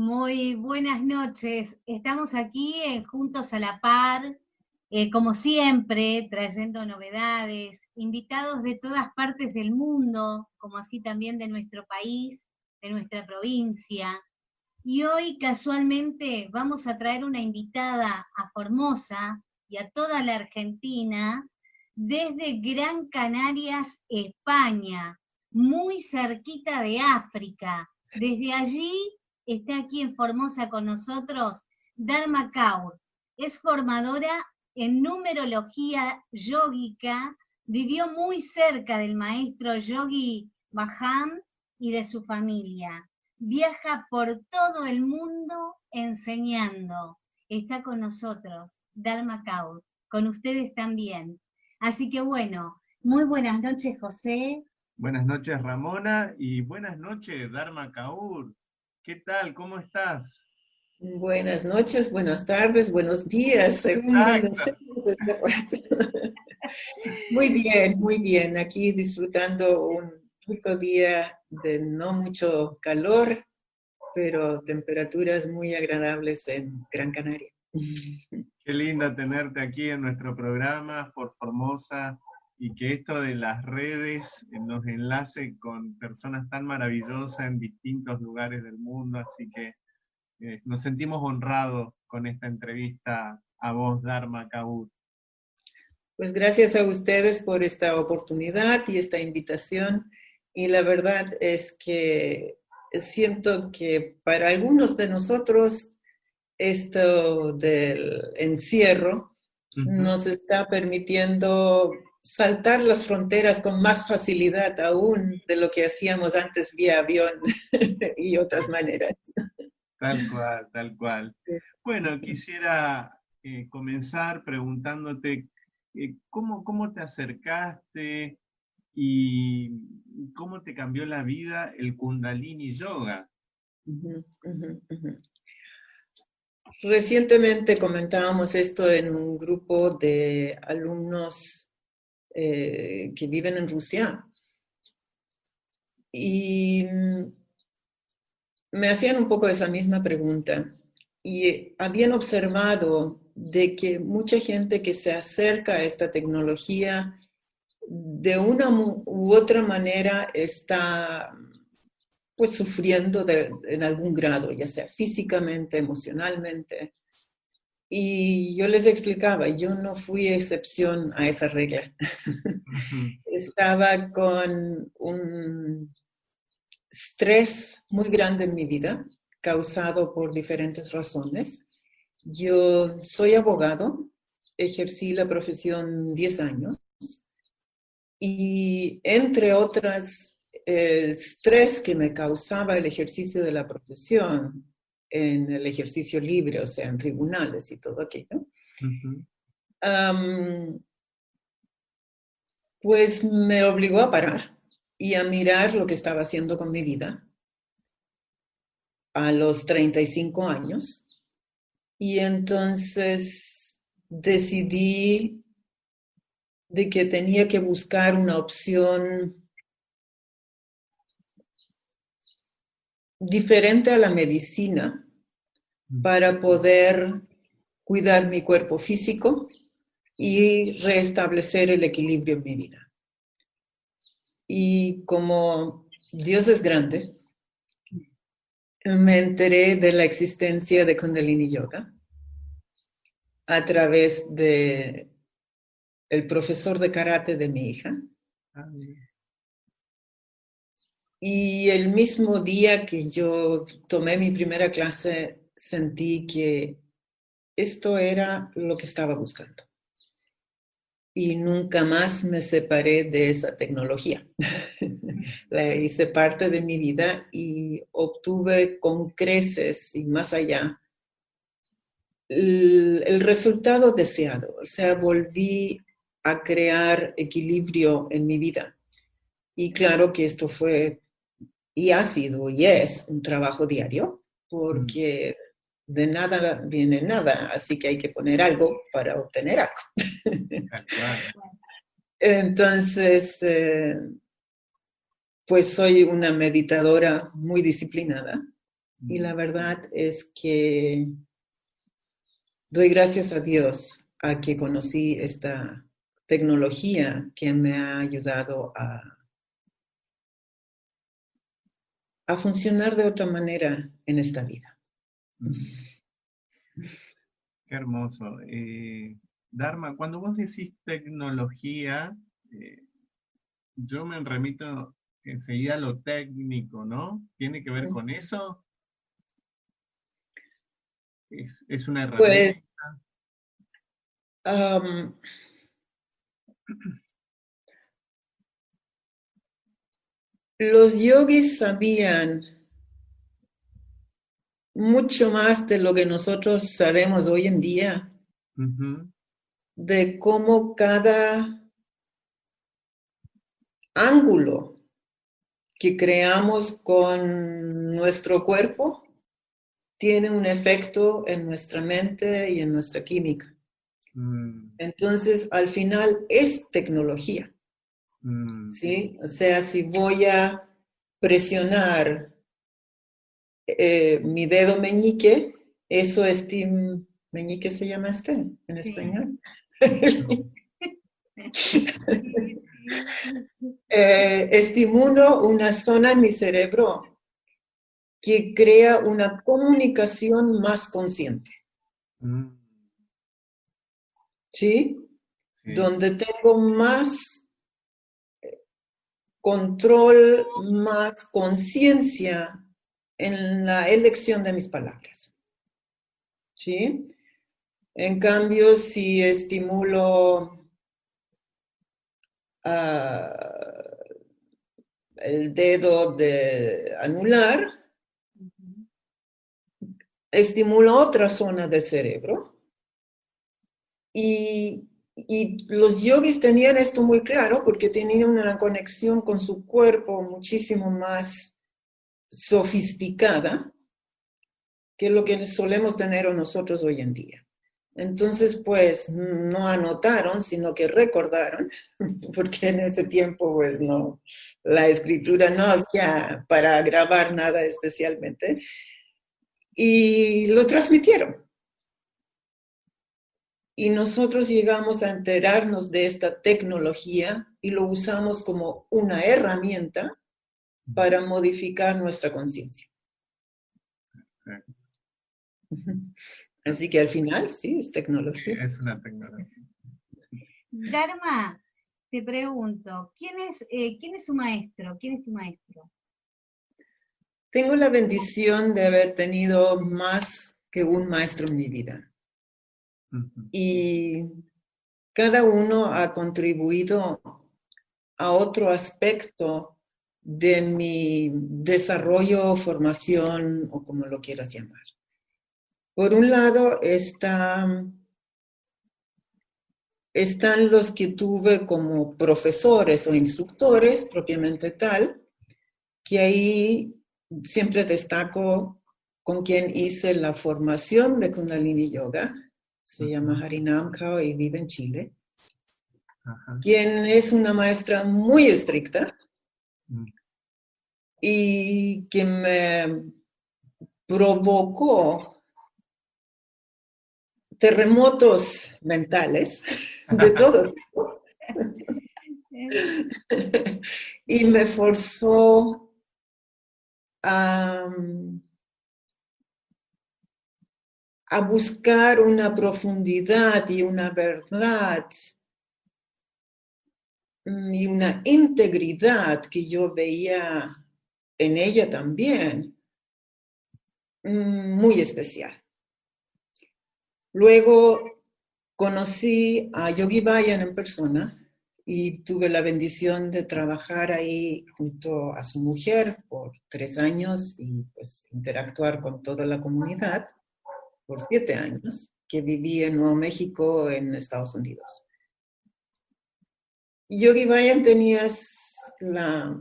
Muy buenas noches. Estamos aquí en Juntos a la Par, eh, como siempre, trayendo novedades, invitados de todas partes del mundo, como así también de nuestro país, de nuestra provincia. Y hoy casualmente vamos a traer una invitada a Formosa y a toda la Argentina desde Gran Canarias, España, muy cerquita de África. Desde allí está aquí en Formosa con nosotros Dharma Kaur. Es formadora en numerología yógica, vivió muy cerca del maestro Yogi Baham y de su familia viaja por todo el mundo enseñando. Está con nosotros, Dharma Kaur, con ustedes también. Así que bueno, muy buenas noches, José. Buenas noches, Ramona, y buenas noches, Dharma Kaur. ¿Qué tal? ¿Cómo estás? Buenas noches, buenas tardes, buenos días. muy bien, muy bien. Aquí disfrutando un rico día de no mucho calor, pero temperaturas muy agradables en Gran Canaria. Qué linda tenerte aquí en nuestro programa por Formosa y que esto de las redes nos enlace con personas tan maravillosas en distintos lugares del mundo, así que eh, nos sentimos honrados con esta entrevista a vos, Dharma Kaur. Pues gracias a ustedes por esta oportunidad y esta invitación. Y la verdad es que siento que para algunos de nosotros esto del encierro nos está permitiendo saltar las fronteras con más facilidad aún de lo que hacíamos antes vía avión y otras maneras. Tal cual, tal cual. Bueno, quisiera eh, comenzar preguntándote eh, ¿cómo, cómo te acercaste y cómo te cambió la vida el Kundalini Yoga. Recientemente comentábamos esto en un grupo de alumnos eh, que viven en Rusia y me hacían un poco esa misma pregunta y habían observado de que mucha gente que se acerca a esta tecnología de una u otra manera está pues sufriendo en algún grado, ya sea físicamente, emocionalmente. Y yo les explicaba, yo no fui excepción a esa regla. Estaba con un estrés muy grande en mi vida, causado por diferentes razones. Yo soy abogado, ejercí la profesión 10 años y entre otras, el estrés que me causaba el ejercicio de la profesión en el ejercicio libre, o sea, en tribunales y todo aquello, pues me obligó a parar y a mirar lo que estaba haciendo con mi vida a los 35 años. Y entonces decidí de que tenía que buscar una opción diferente a la medicina para poder cuidar mi cuerpo físico y restablecer el equilibrio en mi vida. Y como Dios es grande, me enteré de la existencia de Kundalini Yoga a través de el profesor de karate de mi hija. Y el mismo día que yo tomé mi primera clase, sentí que esto era lo que estaba buscando. Y nunca más me separé de esa tecnología. La hice parte de mi vida y obtuve con creces y más allá el, el resultado deseado. O sea, volví a crear equilibrio en mi vida. Y claro que esto fue y ha sido y es un trabajo diario, porque de nada viene nada, así que hay que poner algo para obtener algo. Entonces, eh, pues soy una meditadora muy disciplinada Y la verdad es que doy gracias a Dios a que conocí esta tecnología que me ha ayudado a, a funcionar de otra manera en esta vida. Qué hermoso. Eh, Dharma, cuando vos decís tecnología, eh, yo me remito enseguida a lo técnico, ¿no? ¿Tiene que ver con eso? ¿Es, una pues, herramienta? Los yogis sabían mucho más de lo que nosotros sabemos hoy en día, de cómo cada ángulo que creamos con nuestro cuerpo tiene un efecto en nuestra mente y en nuestra química. Mm. Entonces, al final es tecnología. Mm. ¿Sí? O sea, si voy a presionar eh, mi dedo meñique, eso es meñique se llama este en español. eh, estimulo una zona en mi cerebro que crea una comunicación más consciente. Mm. ¿Sí? Donde tengo más control, más conciencia en la elección de mis palabras. ¿Sí? En cambio, si estimulo ah, el dedo de anular, estimulo otra zona del cerebro y, los yogis tenían esto muy claro porque tenían una conexión con su cuerpo muchísimo más sofisticada que lo que solemos tener nosotros hoy en día. Entonces, pues no anotaron, sino que recordaron, porque en ese tiempo, pues no, la escritura no había para grabar nada especialmente, y lo transmitieron y nosotros llegamos a enterarnos de esta tecnología y lo usamos como una herramienta para modificar nuestra conciencia. Así que al final sí, es tecnología. es una tecnología. Dharma, te pregunto, ¿quién es, eh, ¿quién es su maestro? ¿Quién es tu maestro? Tengo la bendición de haber tenido más que un maestro en mi vida. Y cada uno ha contribuido a otro aspecto de mi desarrollo, formación o como lo quieras llamar. Por un lado están los que tuve como profesores o instructores propiamente tal, que ahí siempre destaco con quien hice la formación de Kundalini Yoga, se llama Harinam Kao y vive en Chile, quien es una maestra muy estricta mm. y que me provocó terremotos mentales de todo y me forzó a a buscar una profundidad y una verdad y una integridad que yo veía en ella también, mm, muy especial. Luego conocí a Yogi Bayan en persona y tuve la bendición de trabajar ahí junto a su mujer por tres años y pues interactuar con toda la comunidad por siete años, que viví en Nuevo México, en Estados Unidos. Yogi Bayan tenía la,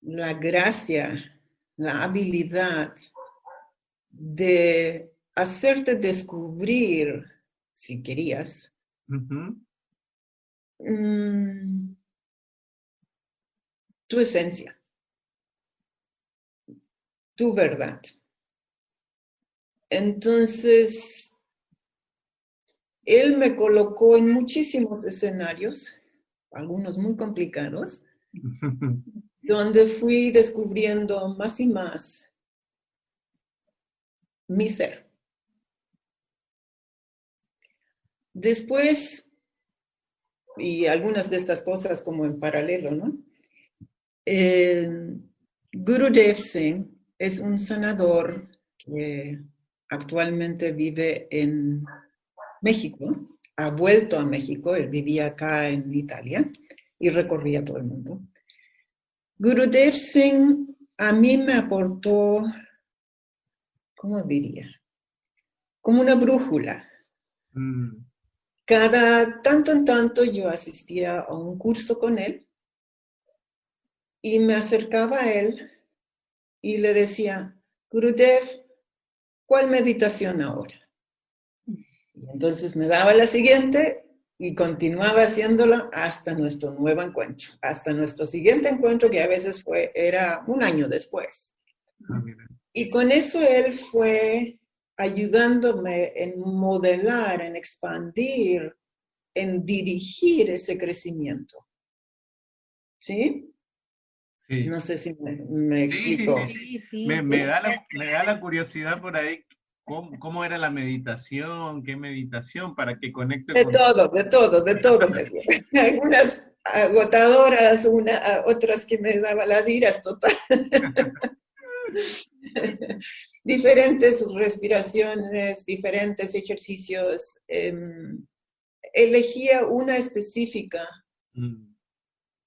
la gracia, la habilidad de hacerte descubrir, si querías, mm, tu esencia tu verdad. Entonces, él me colocó en muchísimos escenarios, algunos muy complicados, donde fui descubriendo más y más mi ser. Después, y algunas de estas cosas como en paralelo, ¿no? Eh, Guru Dev Singh es un sanador que actualmente vive en México, ha vuelto a México, él vivía acá en Italia y recorría todo el mundo. Gurudev Singh a mí me aportó, ¿cómo diría? Como una brújula. Mm. Cada tanto en tanto yo asistía a un curso con él y me acercaba a él y le decía, Gurudev, ¿cuál meditación ahora? Y entonces me daba la siguiente y continuaba haciéndolo hasta nuestro nuevo encuentro, hasta nuestro siguiente encuentro que a veces fue, era un año después. Ah, y con eso él fue ayudándome en modelar, en expandir, en dirigir ese crecimiento. ¿Sí? Sí. No sé si me, explico. me, me, da la, me, da la, curiosidad por ahí ¿Cómo, era la meditación? ¿Qué meditación para que conecte de todo, de todo, de todo. Algunas agotadoras, una, otras que me daban las iras total. diferentes respiraciones, diferentes ejercicios. Em, elegía una específica mm.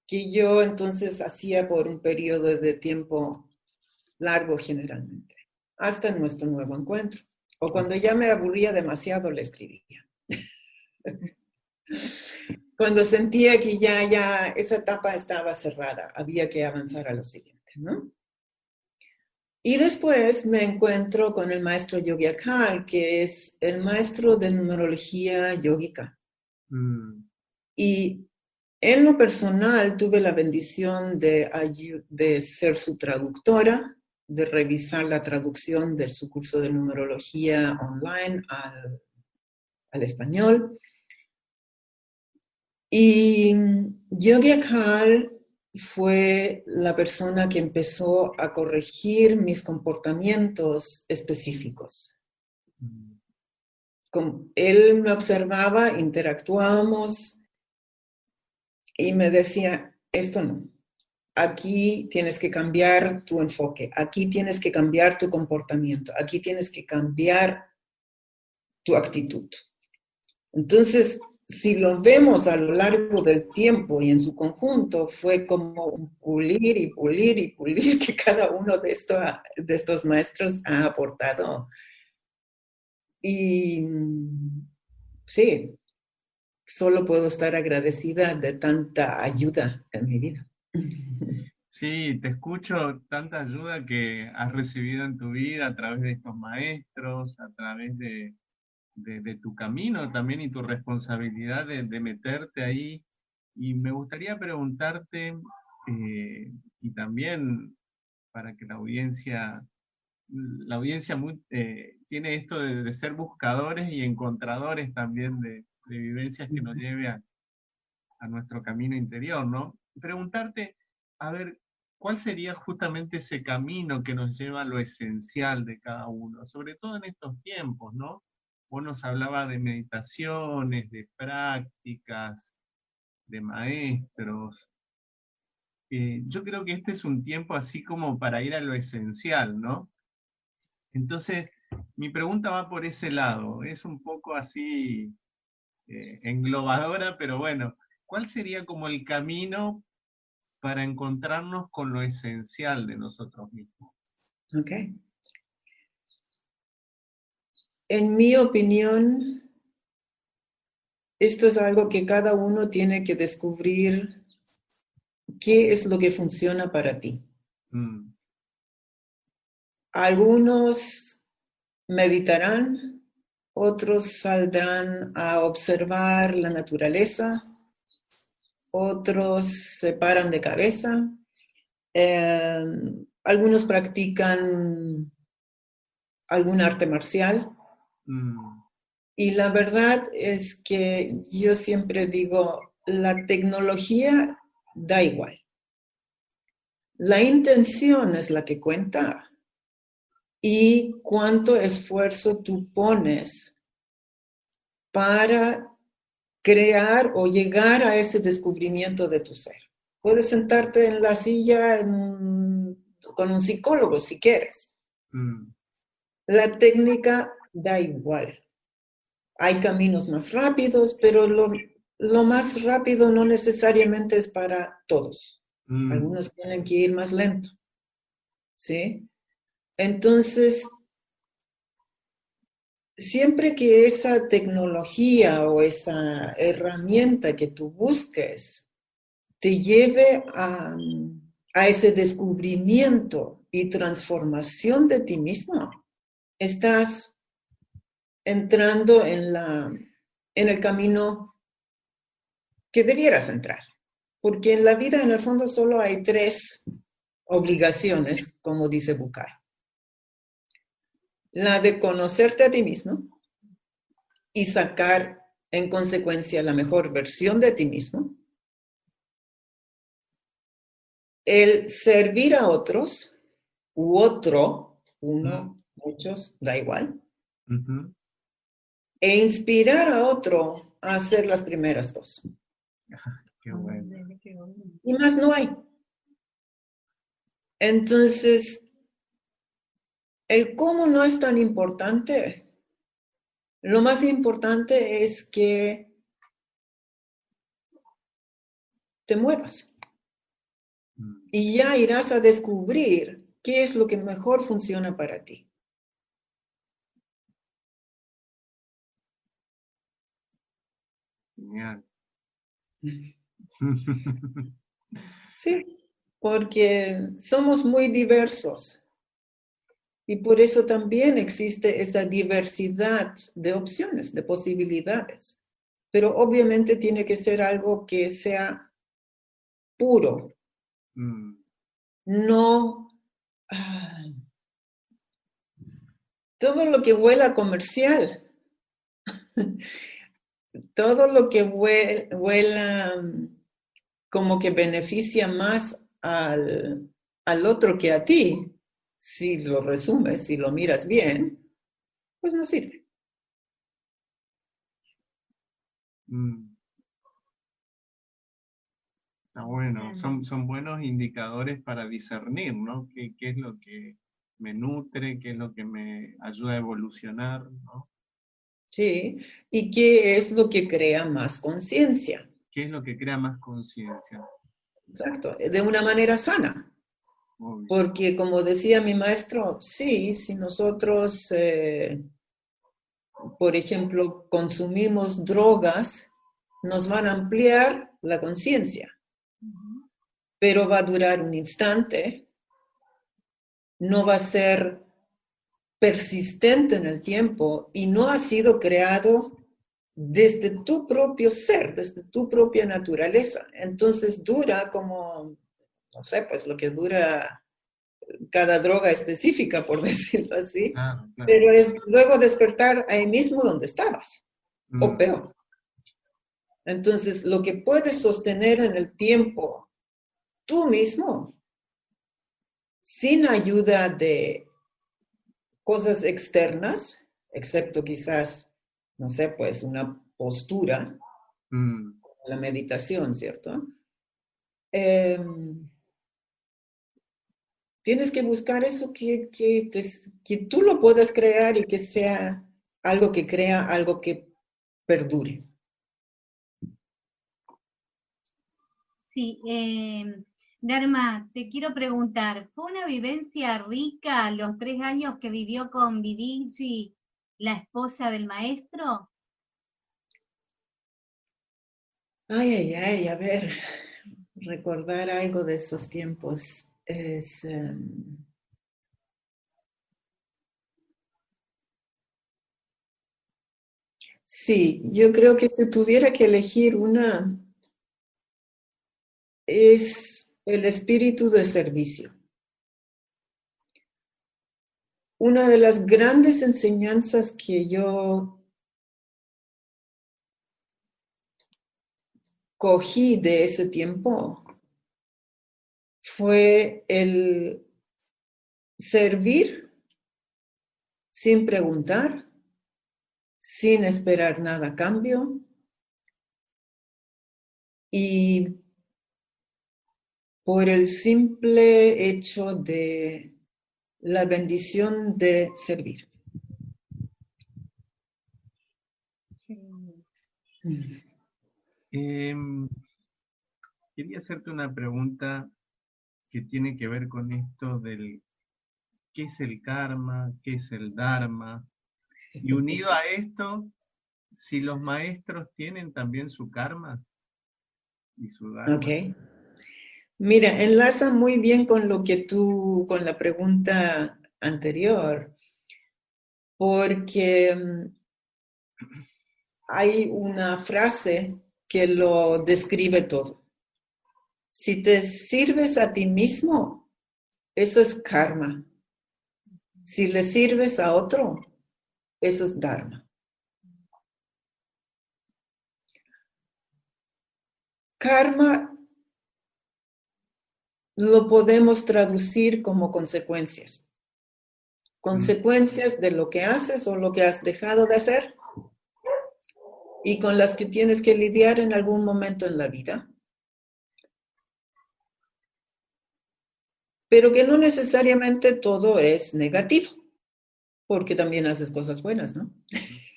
Que yo entonces hacía por un periodo de tiempo largo generalmente, hasta nuestro nuevo encuentro. O cuando ya me aburría demasiado, le escribía. cuando sentía que ya, ya esa etapa estaba cerrada, había que avanzar a lo siguiente, ¿no? Y después me encuentro con el maestro Yogi Akal, que es el maestro de numerología yógica. Mm. Y en lo personal tuve la bendición de, de ser su traductora de revisar la traducción de su curso de numerología online al, español. Y Yogi Akal fue la persona que empezó a corregir mis comportamientos específicos. él me observaba, interactuábamos y me decía, esto no, aquí tienes que cambiar tu enfoque, aquí tienes que cambiar tu comportamiento, aquí tienes que cambiar tu actitud. Entonces, si lo vemos a lo largo del tiempo y en su conjunto, fue como pulir y pulir y pulir que cada uno de, de estos maestros ha aportado. Y sí, solo puedo estar agradecida de tanta ayuda en mi vida. Sí, te escucho tanta ayuda que has recibido en tu vida a través de estos maestros, a través de, tu camino también y tu responsabilidad de, meterte ahí. Y me gustaría preguntarte, eh, y también para que la audiencia, la audiencia eh, tiene esto de, ser buscadores y encontradores también de, vivencias que nos lleve a, a nuestro camino interior, ¿no? preguntarte, a ver, ¿cuál sería justamente ese camino que nos lleva a lo esencial de cada uno? Sobre todo en estos tiempos, ¿no? Vos nos hablaba de meditaciones, de prácticas, de maestros. Eh, yo creo que este es un tiempo así como para ir a lo esencial, ¿no? Entonces, mi pregunta va por ese lado. Es un poco así eh, englobadora, pero bueno, ¿cuál sería como el camino para encontrarnos con lo esencial de nosotros mismos. Ok. En mi opinión, esto es algo que cada uno tiene que descubrir qué es lo que funciona para ti. Mm. Algunos meditarán, otros saldrán a observar la naturaleza, otros se paran de cabeza, em, algunos practican algún arte marcial. Mm. Y la verdad es que yo siempre digo, la tecnología da igual. La intención es la que cuenta y cuánto esfuerzo tú pones para crear o llegar a ese descubrimiento de tu ser. Puedes sentarte en la silla con un psicólogo si quieres. Mm. La técnica da igual. Hay caminos más rápidos, pero lo, más rápido no necesariamente es para todos. Mm. Algunos tienen que ir más lento. ¿Sí? Entonces, siempre que esa tecnología o esa herramienta que tú busques te lleve a, ese descubrimiento y transformación de ti mismo, estás entrando en, el camino que debieras entrar. Porque en la vida, en el fondo, solo hay tres obligaciones, como dice Bucay la de conocerte a ti mismo y sacar en consecuencia la mejor versión de ti mismo, el servir a otros u otro, uno, muchos, da igual, e inspirar a otro a hacer las primeras dos. Qué bueno. Y más no hay. Entonces, el cómo no es tan importante. Lo más importante es que te muevas. Mm. Y ya irás a descubrir qué es lo que mejor funciona para ti. Genial. Sí, porque somos muy diversos. Y por eso también existe esa diversidad de opciones, de posibilidades. Pero obviamente tiene que ser algo que sea puro. Mm. No todo lo que huela comercial. todo lo que huela, como que beneficia más al, al otro que a ti, si lo resumes, si lo miras bien, pues no sirve. Mm. Está bueno, son, son buenos indicadores para discernir, ¿no? ¿Qué, ¿Qué, es lo que me nutre, qué es lo que me ayuda a evolucionar, ¿no? Sí, y qué es lo que crea más conciencia. ¿Qué es lo que crea más conciencia? Exacto, de una manera sana. Porque como decía mi maestro, sí, si nosotros, eh, por ejemplo, consumimos drogas, nos van a ampliar la conciencia, pero va a durar un instante, no va a ser persistente en el tiempo y no ha sido creado desde tu propio ser, desde tu propia naturaleza. Entonces dura como no sé, pues lo que dura cada droga específica, por decirlo así, pero es luego despertar ahí mismo donde estabas, o Mm. peor. Entonces, lo que puedes sostener en el tiempo tú mismo, sin ayuda de cosas externas, excepto quizás, no sé, pues una postura, Mm. la meditación, ¿cierto? Em, tienes que buscar eso que, que, que tú lo puedas crear y que sea algo que crea, algo que perdure. Sí, eh, Dharma, te quiero preguntar, ¿fue una vivencia rica los tres años que vivió con Vivinci, la esposa del maestro? Ay, ay, ay, a ver, recordar algo de esos tiempos es... Em, sí, yo creo que si tuviera que elegir una, es el espíritu de servicio. una de las grandes enseñanzas que yo cogí de ese tiempo fue el servir sin preguntar, sin esperar nada a cambio y por el simple hecho de la bendición de servir. Em, quería hacerte una pregunta que tiene que ver con esto del qué es el karma, qué es el dharma. Y unido a esto, si los maestros tienen también su karma y su dharma. Ok. Mira, enlaza muy bien con lo que tú, con la pregunta anterior, porque mm, hay una frase que lo describe todo. Si te sirves a ti mismo, eso es karma. Si le sirves a otro, eso es dharma. Karma lo podemos traducir como consecuencias. Consecuencias de lo que haces o lo que has dejado de hacer y con las que tienes que lidiar en algún momento en la vida. Pero que no necesariamente todo es negativo, porque también haces cosas buenas, ¿no?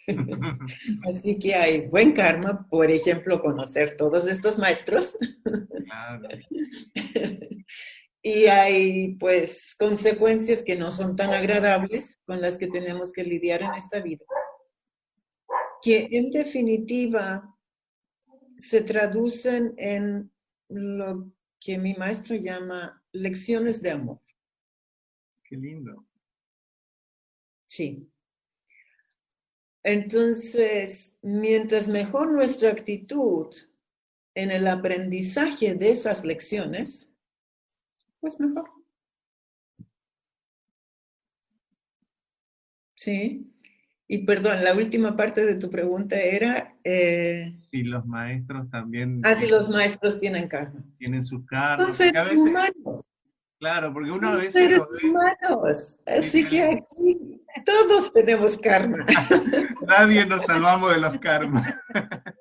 Así que hay buen karma, por ejemplo, conocer todos estos maestros. y hay pues consecuencias que no son tan agradables con las que tenemos que lidiar en esta vida. Que en definitiva se traducen en lo que mi maestro llama lecciones de amor. Qué lindo. Sí. Entonces, mientras mejor nuestra actitud en el aprendizaje de esas lecciones, pues mejor. Sí. Y perdón, la última parte de tu pregunta era... Eh, si los maestros también... Ah, si los maestros tienen karma. Tienen su karma. Son seres humanos. Claro, porque una vez... seres humanos. Así que aquí todos tenemos karma. Nadie nos salvamos de los karmas.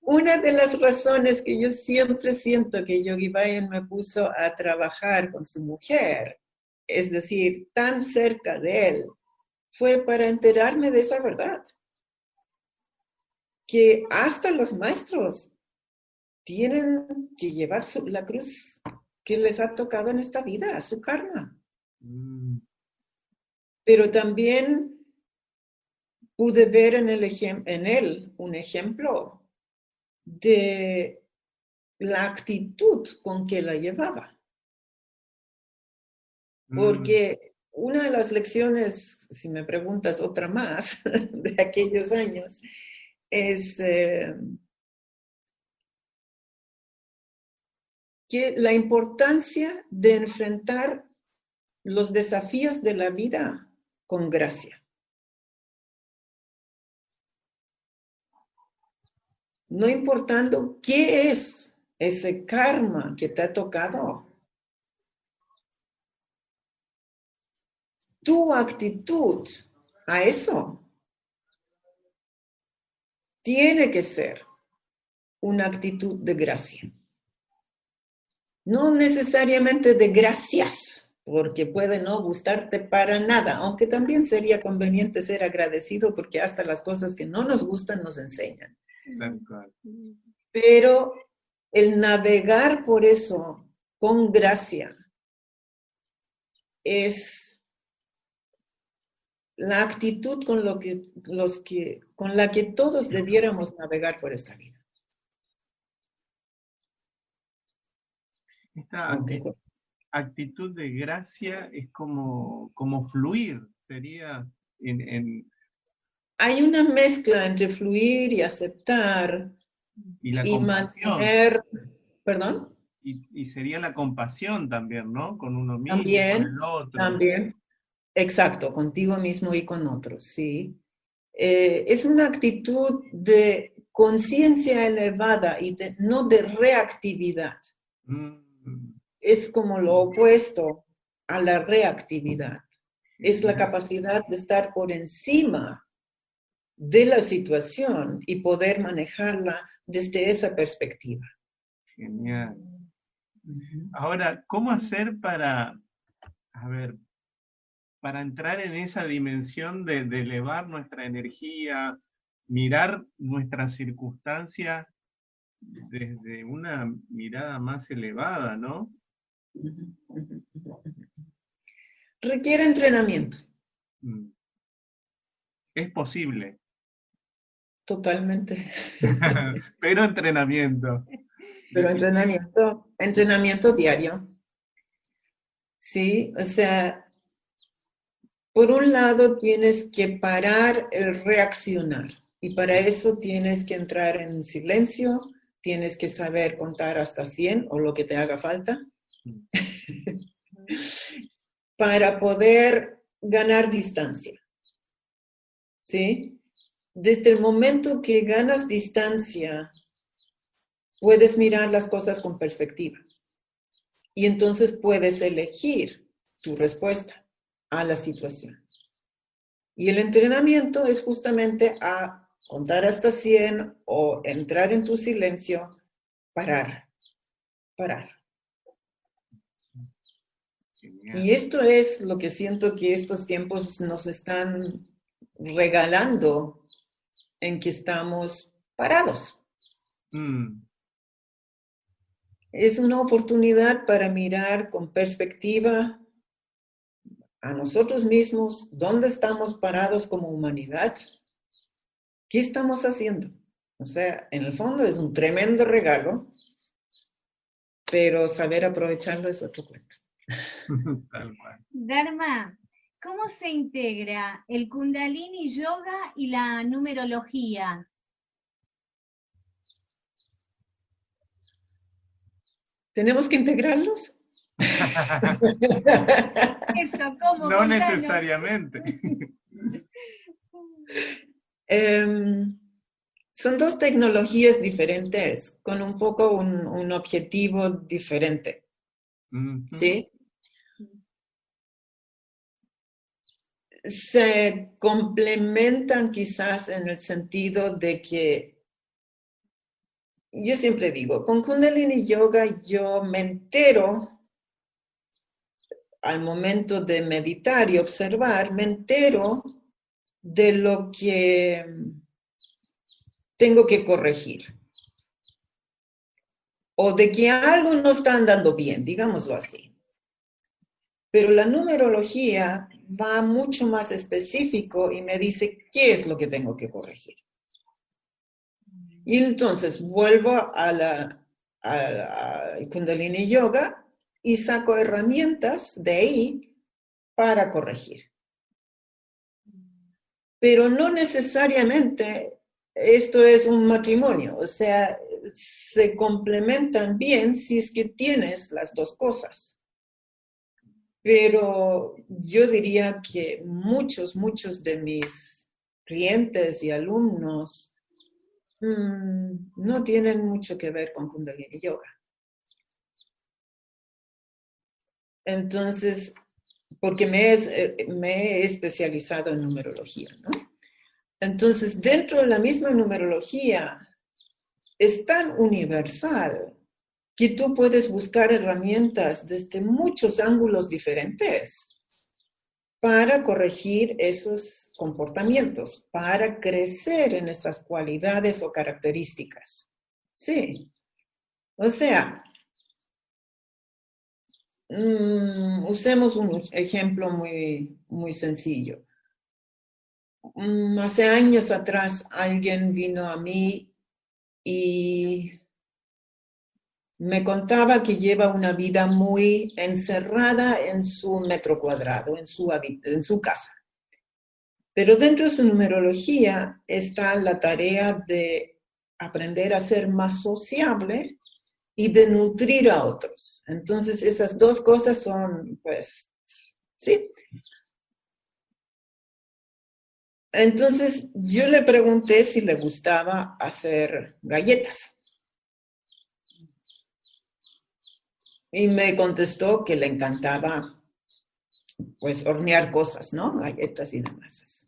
Una de las razones que yo siempre siento que Yogi Bayan me puso a trabajar con su mujer, es decir, tan cerca de él, fue para enterarme de esa verdad. Que hasta los maestros tienen que llevar la cruz que les ha tocado en esta vida, su karma. Mm. Pero también pude ver en, el en él un ejemplo de la actitud con que la llevaba. Mm. Porque una de las lecciones, si me preguntas otra más, de aquellos años, es eh, que la importancia de enfrentar los desafíos de la vida con gracia. No importando qué es ese karma que te ha tocado, tu actitud a eso tiene que ser una actitud de gracia. No necesariamente de gracias, porque puede no gustarte para nada, aunque también sería conveniente ser agradecido porque hasta las cosas que no nos gustan nos enseñan. Pero el navegar por eso con gracia es la actitud con, lo que, los que, con la que todos debiéramos navegar por esta vida. Esta actitud de gracia es como, como fluir, sería en, Hay una mezcla entre fluir y aceptar y, la mantener... ¿Perdón? Y, sería la compasión también, ¿no? Con uno mismo, también, con el otro. También, Exacto, contigo mismo y con otros, sí. Eh, es una actitud de conciencia elevada y no de reactividad. Mm. Es como lo opuesto a la reactividad. Es la capacidad de estar por encima de la situación y poder manejarla desde esa perspectiva. Genial. Ahora, ¿cómo hacer para, a ver, para entrar en esa dimensión de, elevar nuestra energía, mirar nuestra circunstancia desde una mirada más elevada, ¿no? Requiere entrenamiento. Mm. Es posible. Totalmente. Pero entrenamiento. Pero entrenamiento, entrenamiento diario. Sí, o sea, por un lado tienes que parar el reaccionar y para eso tienes que entrar en silencio, tienes que saber contar hasta 100 o lo que te haga falta para poder ganar distancia. ¿Sí? Desde el momento que ganas distancia, puedes mirar las cosas con perspectiva. Y entonces puedes elegir tu respuesta a la situación. Y el entrenamiento es justamente a contar hasta 100 o entrar en tu silencio, parar, parar. Y esto es lo que siento que estos tiempos nos están regalando en que estamos parados. Mm es una oportunidad para mirar con perspectiva a nosotros mismos, dónde estamos parados como humanidad, qué estamos haciendo. O sea, en el fondo es un tremendo regalo, pero saber aprovecharlo es otro cuento. Dharma, ¿cómo se integra el kundalini yoga y la numerología? ¿Tenemos que integrarlos? Eso, ¿cómo? No necesariamente. Em, son dos tecnologías diferentes con un poco un, objetivo diferente. ¿Sí? Se complementan quizás en el sentido de que yo siempre digo, con Kundalini Yoga yo me entero al momento de meditar y observar, me entero de lo que tengo que corregir o de que algo no está andando bien, digámoslo así. Pero la numerología va mucho más específico y me dice qué es lo que tengo que corregir. Y entonces vuelvo a la, Kundalini Yoga y saco herramientas de ahí para corregir. Pero no necesariamente esto es un matrimonio, o sea, se complementan bien si es que tienes las dos cosas. Pero yo diría que muchos, muchos de mis clientes y alumnos Mm, no tienen mucho que ver con Kundalini Yoga. Entonces, porque me, eh, me he especializado en numerología, ¿no? Entonces, dentro de la misma numerología, es tan universal que tú puedes buscar herramientas desde muchos ángulos diferentes para corregir esos comportamientos, para crecer en esas cualidades o características. Sí. O sea, mm, usemos un ejemplo muy, muy sencillo. Mm, hace años atrás alguien vino a mí y me contaba que lleva una vida muy encerrada en su metro cuadrado, en su, casa. Pero dentro de su numerología está la tarea de aprender a ser más sociable y de nutrir a otros. Entonces, esas dos cosas son, pues, sí. Entonces yo le pregunté si le gustaba hacer galletas. Y me contestó que le encantaba, pues, hornear cosas, ¿no? Galletas y demás.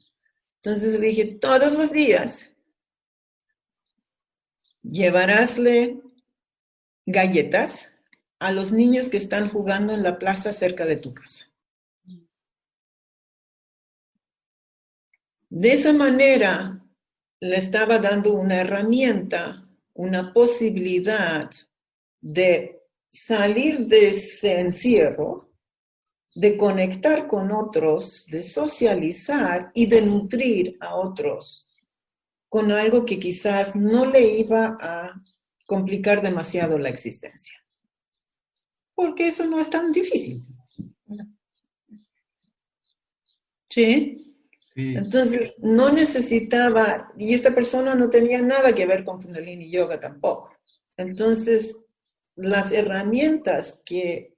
Entonces le dije, todos los días llevarásle galletas a los niños que están jugando en la plaza cerca de tu casa. De esa manera le estaba dando una herramienta, una posibilidad de salir de ese encierro, de conectar con otros, de socializar y de nutrir a otros con algo que quizás no le iba a complicar demasiado la existencia. Porque eso no es tan difícil. ¿Sí? Entonces, no necesitaba, y esta persona no tenía nada que ver con Kundalini Yoga tampoco. Entonces, las herramientas que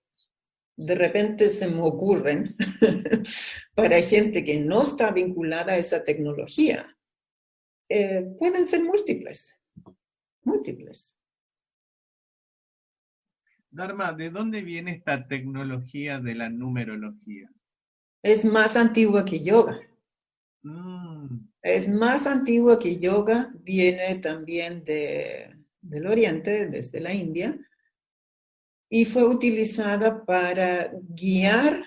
de repente se me ocurren para gente que no está vinculada a esa tecnología eh, pueden ser múltiples, múltiples. Dharma, ¿de dónde viene esta tecnología de la numerología? Es más antigua que yoga. Mm. Es más antigua que yoga, viene también de, del Oriente, desde la India, y fue utilizada para guiar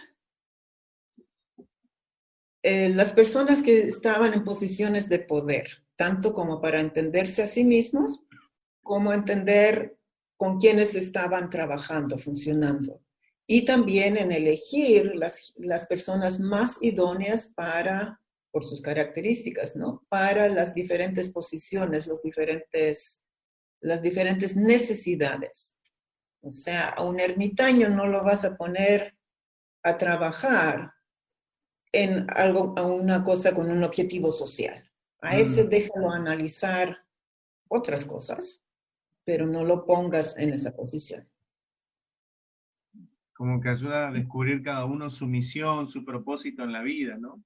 eh, las personas que estaban en posiciones de poder, tanto como para entenderse a sí mismos, como entender con quienes estaban trabajando, funcionando. Y también en elegir las, las personas más idóneas para por sus características, ¿no? Para las diferentes posiciones, los diferentes, las diferentes necesidades. O sea, a un ermitaño no lo vas a poner a trabajar en algo, a una cosa con un objetivo social. A ese mm. déjalo analizar otras cosas, pero no lo pongas en esa posición. Como que ayuda a descubrir cada uno su misión, su propósito en la vida, ¿no?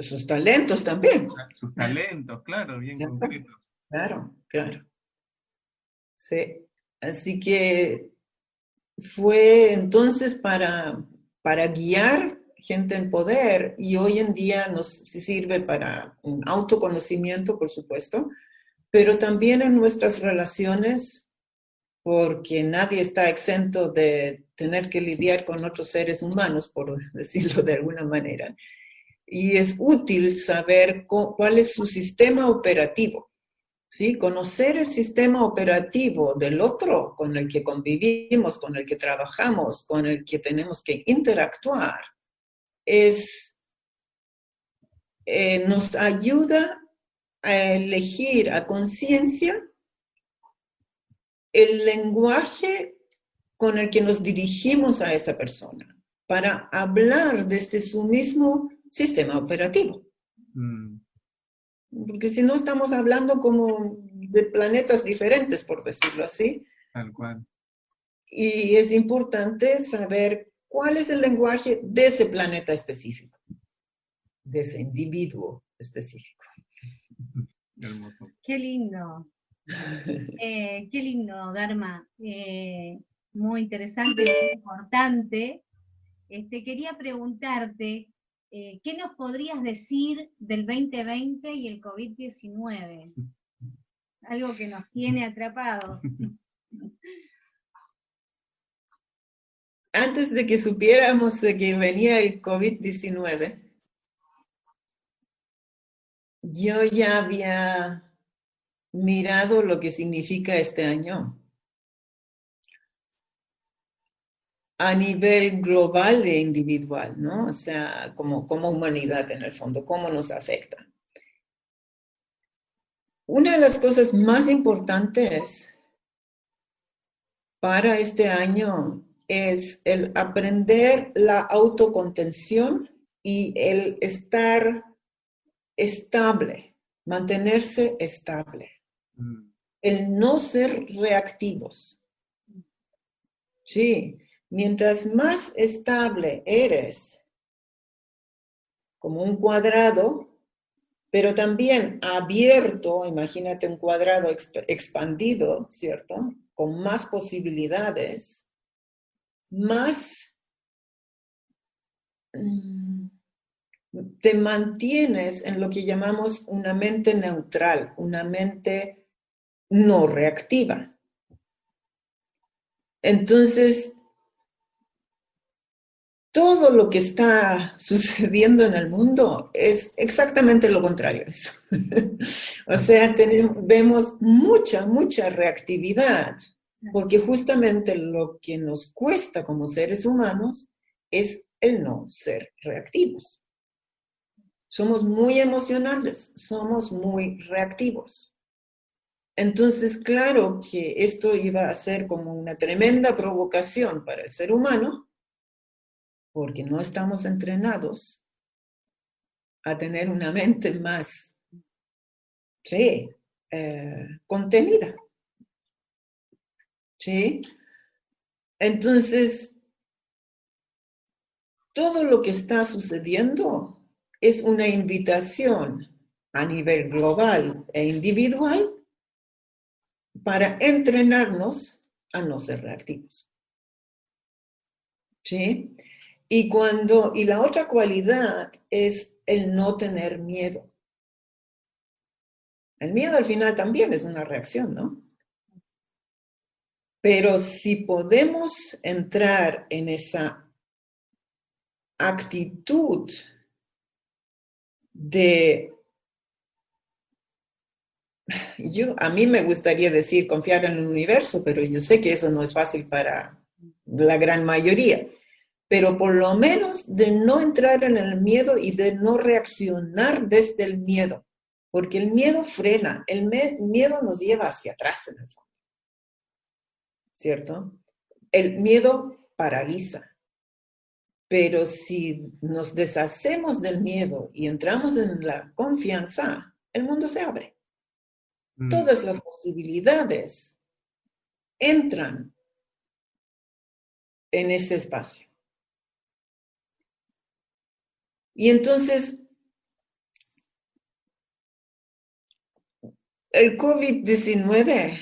sus talentos también. Sus talentos, claro, bien concretos. Claro, claro. Sí, así que fue entonces para, para guiar gente en poder y hoy en día nos sirve para un autoconocimiento, por supuesto, pero también en nuestras relaciones, porque nadie está exento de tener que lidiar con otros seres humanos, por decirlo de alguna manera y es útil saber cuál es su sistema operativo. ¿Sí? Conocer el sistema operativo del otro con el que convivimos, con el que trabajamos, con el que tenemos que interactuar, es, eh, nos ayuda a elegir a conciencia el lenguaje con el que nos dirigimos a esa persona, para hablar desde su mismo sistema operativo. Mm. Porque si no estamos hablando como de planetas diferentes, por decirlo así. Tal cual. Y es importante saber cuál es el lenguaje de ese planeta específico, de ese individuo específico. Qué lindo. Eh, qué lindo, Dharma. Eh, muy interesante, muy importante. Este, quería preguntarte, eh, ¿qué nos podrías decir del 2020 y el COVID-19? Algo que nos tiene atrapados. Antes de que supiéramos de que venía el COVID-19, yo ya había mirado lo que significa este año. A nivel global e individual, ¿no? O sea, como, como humanidad en el fondo, cómo nos afecta. Una de las cosas más importantes para este año es el aprender la autocontención y el estar estable, mantenerse estable, mm. el no ser reactivos. Sí, Mientras más estable eres, como un cuadrado, pero también abierto, imagínate un cuadrado expandido, ¿cierto? Con más posibilidades, más mm, te mantienes en lo que llamamos una mente neutral, una mente no reactiva. Entonces, todo lo que está sucediendo en el mundo es exactamente lo contrario eso. o sea, vemos mucha, mucha reactividad, porque justamente lo que nos cuesta como seres humanos es el no ser reactivos. Somos muy emocionales, somos muy reactivos. Entonces, claro que esto iba a ser como una tremenda provocación para el ser humano, porque no estamos entrenados a tener una mente más, sí, eh, contenida. ¿Sí? Entonces, todo lo que está sucediendo es una invitación a nivel global e individual para entrenarnos a no ser reactivos. ¿Sí? Y cuando, y la otra cualidad es el no tener miedo. El miedo al final también es una reacción, ¿no? Pero si podemos entrar en esa actitud de yo a mí me gustaría decir confiar en el universo, pero yo sé que eso no es fácil para la gran mayoría. Pero por lo menos de no entrar en el miedo y de no reaccionar desde el miedo, porque el miedo frena, el miedo nos lleva hacia atrás en el fondo. ¿Cierto? El miedo paraliza. Pero si nos deshacemos del miedo y entramos en la confianza, el mundo se abre. Mm. Todas las posibilidades entran en ese espacio. Y entonces, el COVID-19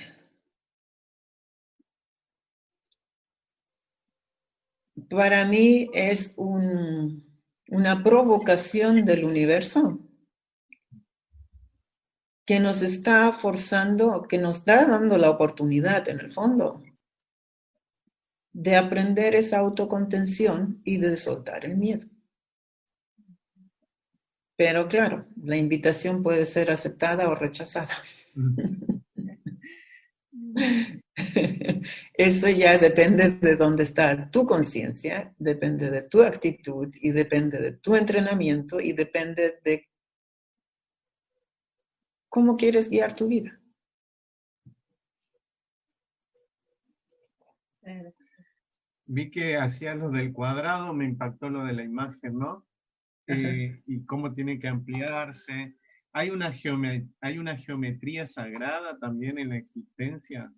para mí es una provocación del universo que nos está forzando, que nos está dando la oportunidad en el fondo de aprender esa autocontención y de soltar el miedo. Pero claro, la invitación puede ser aceptada o rechazada. Eso ya depende de dónde está tu conciencia, depende de tu actitud y depende de tu entrenamiento y depende de cómo quieres guiar tu vida. Vi que hacías lo del cuadrado, me impactó lo de la imagen, ¿no? Eh, y cómo tiene que ampliarse. ¿Hay una, ¿Hay una geometría sagrada también en la existencia?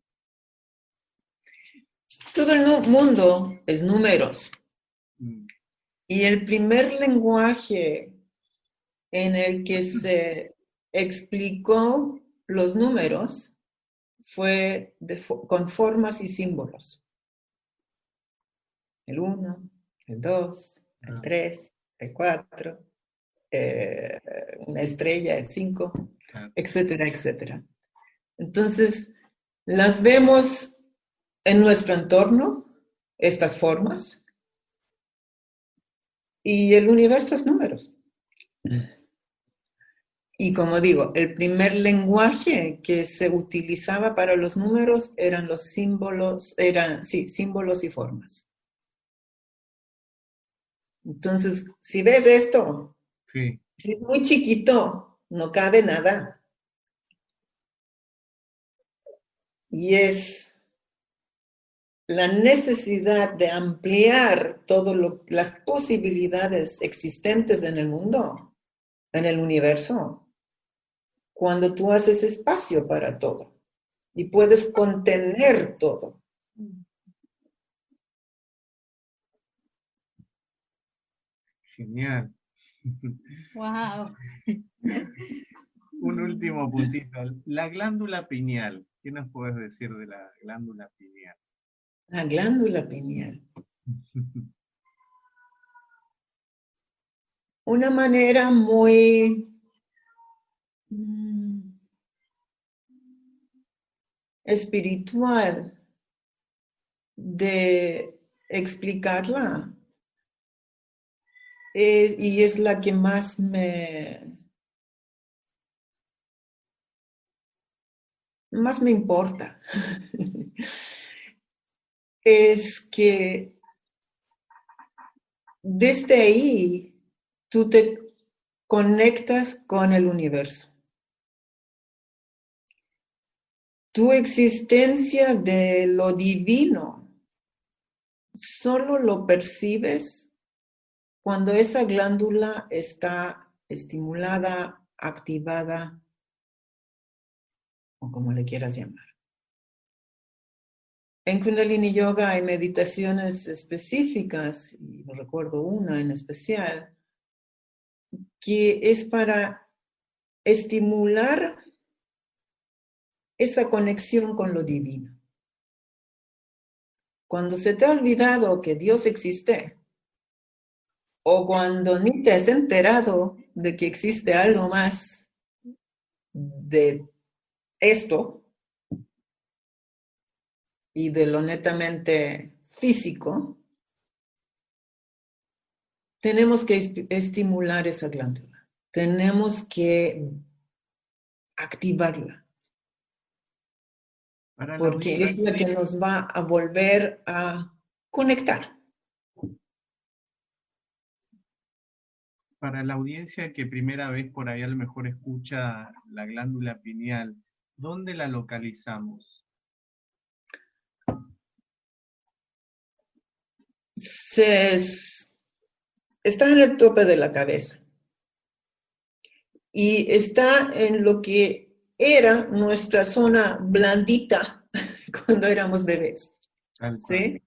Todo el mundo es números. Mm. Y el primer lenguaje en el que se explicó los números fue con formas y símbolos. El 1, el 2, el 3, el 4, eh, una estrella, el 5, etcétera, etcétera. Entonces, las vemos en nuestro entorno, estas formas, y el universo es números. Y como digo, el primer lenguaje que se utilizaba para los números eran los símbolos, eran, sí, símbolos y formas. Entonces, si ves esto, si es muy chiquito, no cabe nada. Y es la necesidad de ampliar todas las posibilidades existentes en el mundo, en el universo, cuando tú haces espacio para todo y puedes contener todo. Genial. Wow. Un último puntito. La glándula pineal. ¿Qué nos puedes decir de la glándula pineal? La glándula pineal. Una manera muy mm, espiritual de explicarla. Y es la que más me, más me importa. es que desde ahí tú te conectas con el universo. Tu existencia de lo divino solo lo percibes cuando esa glándula está estimulada, activada o como le quieras llamar. En Kundalini Yoga hay meditaciones específicas, y recuerdo una en especial, que es para estimular esa conexión con lo divino. Cuando se te ha olvidado que Dios existe, o cuando ni te has enterado de que existe algo más de esto y de lo netamente físico, tenemos que estimular esa glándula, tenemos que activarla. Porque es la que nos va a volver a conectar. Para la audiencia que primera vez por ahí a lo mejor escucha la glándula pineal, ¿dónde la localizamos? está en el tope de la cabeza y está en lo que era nuestra zona blandita cuando éramos bebés. ¿Sí?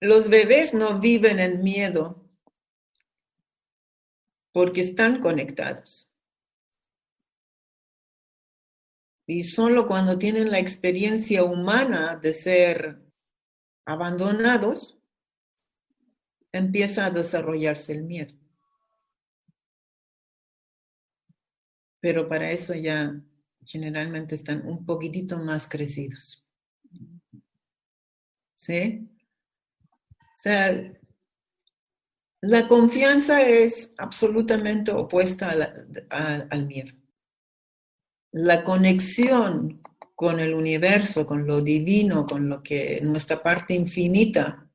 Los bebés no viven en miedo porque están conectados. Y solo cuando tienen la experiencia humana de ser abandonados, empieza a desarrollarse el miedo. pero para eso ya generalmente están un poquitito más crecidos. ¿Sí? O sea, la confianza es absolutamente opuesta al miedo. La conexión con el universo, con lo divino, con lo que nuestra parte infinita,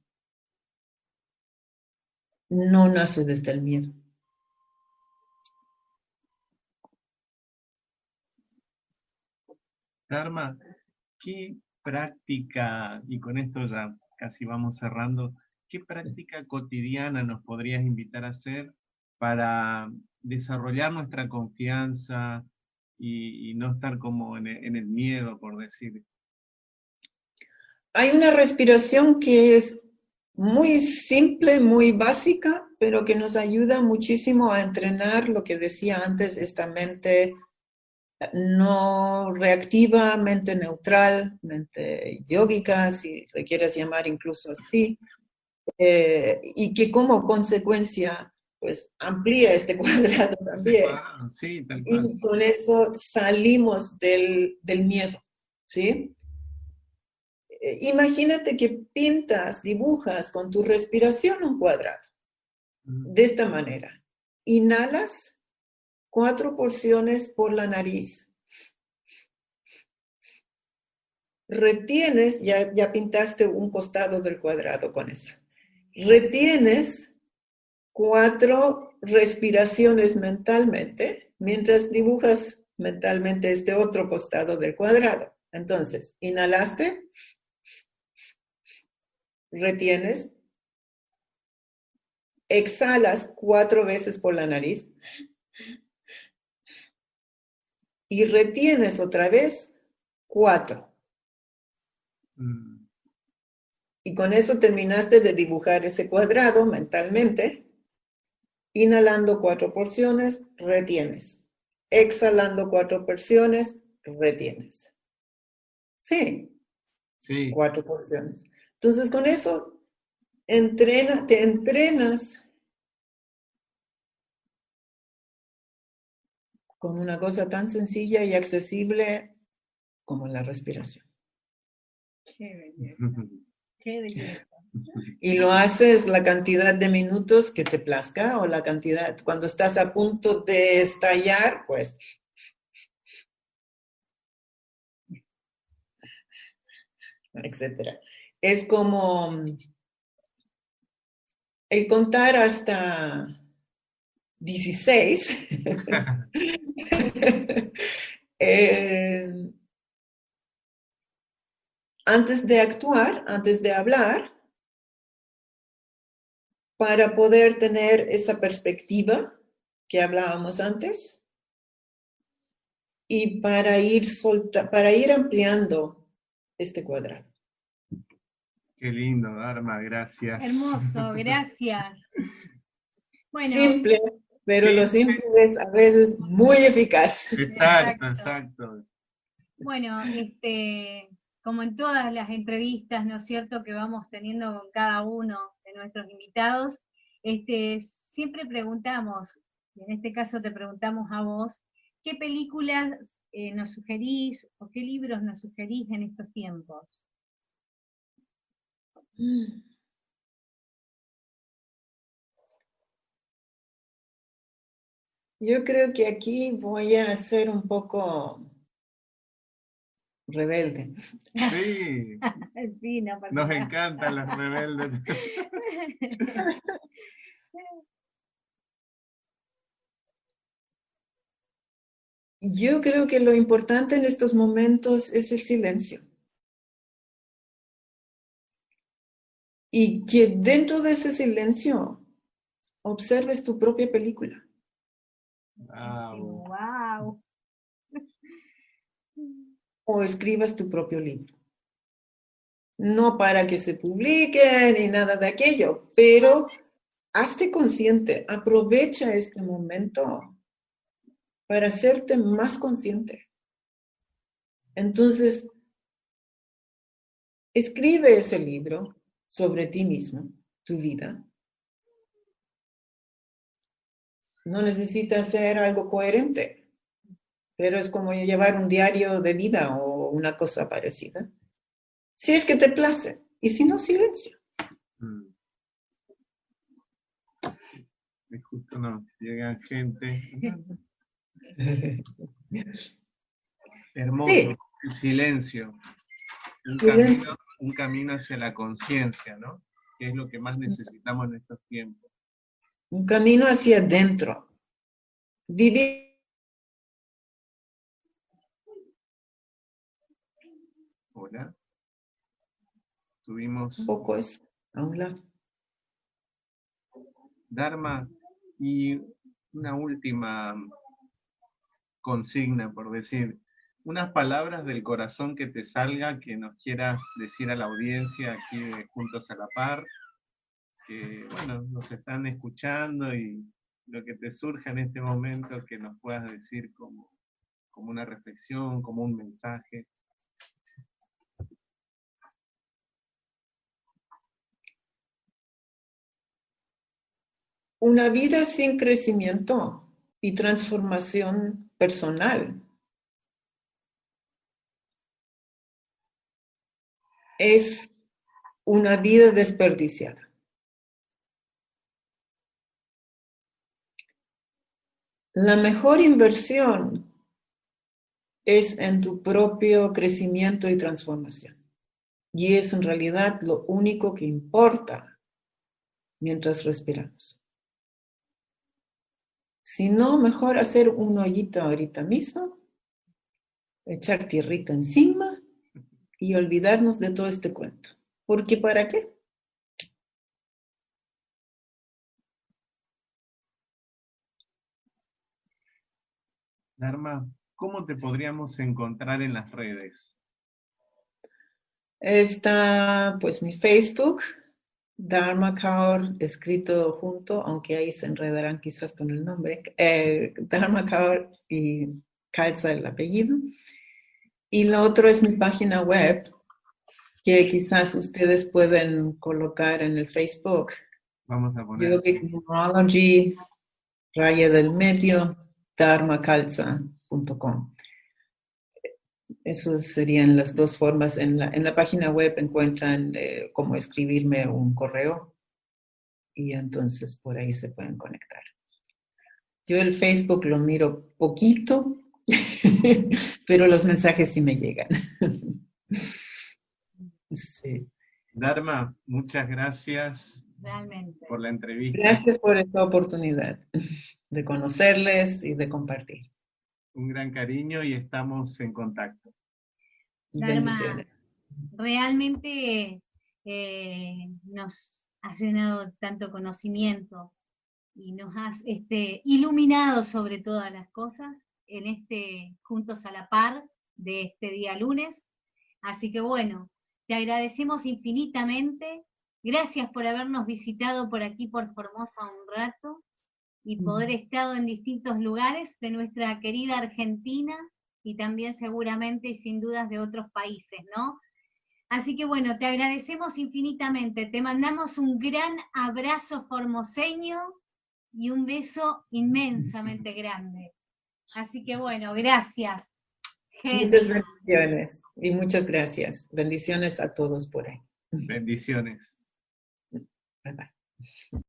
no nace desde el miedo. Karma, ¿qué práctica, y con esto ya casi vamos cerrando, qué práctica cotidiana nos podrías invitar a hacer para desarrollar nuestra confianza y, no estar como en en el miedo, por decir? Hay una respiración que es muy simple, muy básica, pero que nos ayuda muchísimo a entrenar lo que decía antes, esta mente no reactiva, mente neutral, mente yógica, si le quieres llamar incluso así, eh, y que como consecuencia pues amplía este cuadrado también. Y con eso salimos del, miedo, ¿sí? Eh, imagínate que pintas, dibujas con tu respiración un cuadrado, de esta manera. Inhalas cuatro porciones por la nariz. Retienes, ya, ya pintaste un costado del cuadrado con eso. Retienes cuatro respiraciones mentalmente mientras dibujas mentalmente este otro costado del cuadrado. Entonces, inhalaste, retienes, exhalas cuatro veces por la nariz y retienes otra vez cuatro. Mm. Y con eso terminaste de dibujar ese cuadrado mentalmente. Inhalando cuatro porciones, retienes. Exhalando cuatro porciones, retienes. Sí. Sí. Cuatro porciones. Entonces con eso entrena, te entrenas con una cosa tan sencilla y accesible como la respiración. Qué belleza. Qué belleza. Y lo haces la cantidad de minutos que te plazca o la cantidad, cuando estás a punto de estallar, pues etcétera. Es como el contar hasta 16 eh, antes de actuar, antes de hablar, para poder tener esa perspectiva que hablábamos antes y para ir, solta, para ir ampliando este cuadrado. Qué lindo, Dharma, gracias. Hermoso, gracias. Bueno, Simple, pero Sí. lo simple es a veces muy eficaz. Exacto, Exacto. exacto. Bueno, este, como en todas las entrevistas, ¿no es cierto?, que vamos teniendo con cada uno de nuestros invitados, este, siempre preguntamos, y en este caso te preguntamos a vos, ¿qué películas eh, nos sugerís o qué libros nos sugerís en estos tiempos? Yo creo que aquí voy a ser un poco rebelde. Sí, Sí, no pasa nos nada. encantan los rebeldes. Yo creo que lo importante en estos momentos es el silencio. Y que dentro de ese silencio observes tu propia película. Bravo. Wow. O escribas tu propio libro. No para que se publique ni nada de aquello, pero hazte consciente, aprovecha este momento para hacerte más consciente. Entonces, escribe ese libro sobre ti mismo, tu vida. No necesita ser algo coherente, pero es como llevar un diario de vida o una cosa parecida. Si es que te place, y si no, silencio. Mm. Y justo nos llegan gente. Hermoso. Sí. El silencio. Un Silencio. camino, un camino hacia la conciencia, ¿no? Que es lo que más necesitamos en estos tiempos. Un camino hacia adentro. Vivir Tuvimos un poco es a un lado. Dharma y una última consigna, por decir, unas palabras del corazón que te salga, que nos quieras decir a la audiencia aquí de Juntos a la Par, que bueno, nos están escuchando y lo que te surja en este momento que nos puedas decir como, como una reflexión, como un mensaje. Una vida sin crecimiento y transformación personal es una vida desperdiciada. La mejor inversión es en tu propio crecimiento y transformación. Y es en realidad lo único que importa mientras respiramos. Si no, mejor hacer un hoyito ahorita mismo, echar tierrita encima y olvidarnos de todo este cuento. Porque ¿para qué? Dharma, ¿cómo te podríamos encontrar en las redes? Está pues mi Facebook, Dharma Kaur, escrito junto, aunque ahí se enredarán quizás con el nombre, eh, Dharma Kaur y calza el apellido. Y lo otro es mi página web, que quizás ustedes pueden colocar en el Facebook. Vamos a poner. Yogic Numerology, raya del medio, dharmacalza.com. Esas serían las dos formas. En la, en la página web encuentran eh, cómo escribirme un correo y entonces por ahí se pueden conectar. Yo el Facebook lo miro poquito, pero los mensajes sí me llegan. sí. Dharma, muchas gracias Realmente. por la entrevista. Gracias por esta oportunidad de conocerles y de compartir un gran cariño y estamos en contacto. Dharma, realmente eh, nos has llenado tanto conocimiento y nos has este, iluminado sobre todas las cosas en este Juntos a la Par de este día lunes. Así que bueno, te agradecemos infinitamente. Gracias por habernos visitado por aquí por Formosa un rato y poder estar en distintos lugares de nuestra querida Argentina y también seguramente y sin dudas de otros países, ¿no? Así que bueno, te agradecemos infinitamente, te mandamos un gran abrazo formoseño y un beso inmensamente grande. Así que bueno, gracias. Muchas bendiciones y muchas gracias. Bendiciones a todos por ahí. Bendiciones. Bye bye.